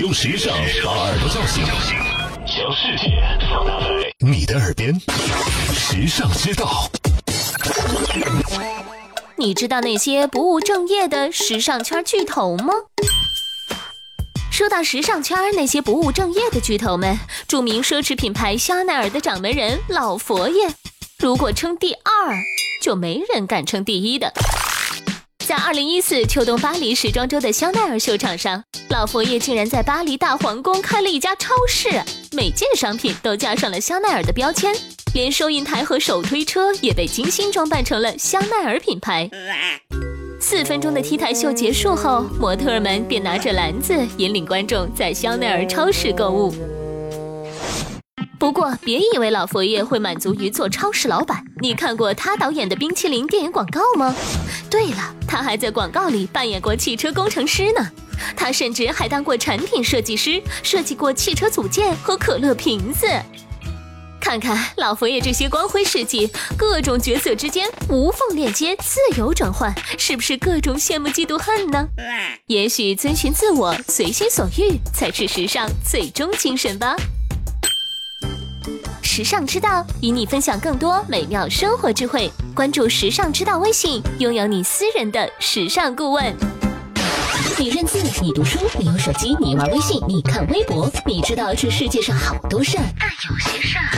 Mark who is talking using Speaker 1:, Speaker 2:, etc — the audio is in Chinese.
Speaker 1: 用时尚把耳朵叫醒，将世界放大在你的耳边。时尚之道，
Speaker 2: 你知道那些不务正业的时尚圈巨头吗？说到时尚圈那些不务正业的巨头们，著名奢侈品牌香奈儿的掌门人老佛爷，如果称第二，就没人敢称第一的。在二零一四秋冬巴黎时装周的香奈儿秀场上，老佛爷竟然在巴黎大皇宫开了一家超市，每件商品都加上了香奈儿的标签，连收银台和手推车也被精心装扮成了香奈儿品牌。四分钟的 T 台秀结束后，模特儿们便拿着篮子引领观众在香奈儿超市购物。不过，别以为老佛爷会满足于做超市老板。你看过他导演的冰淇淋电影广告吗？对了，他还在广告里扮演过汽车工程师呢。他甚至还当过产品设计师，设计过汽车组件和可乐瓶子。看看老佛爷这些光辉事迹，各种角色之间无缝链接、自由转换，是不是各种羡慕、嫉妒、恨呢？也许遵循自我、随心所欲，才是时尚最终精神吧。时尚之道，与你分享更多美妙生活智慧。关注时尚之道微信，拥有你私人的时尚顾问。你认字，你读书，你有手机，你玩微信，你看微博，你知道这世界上好多事儿，但有些事儿，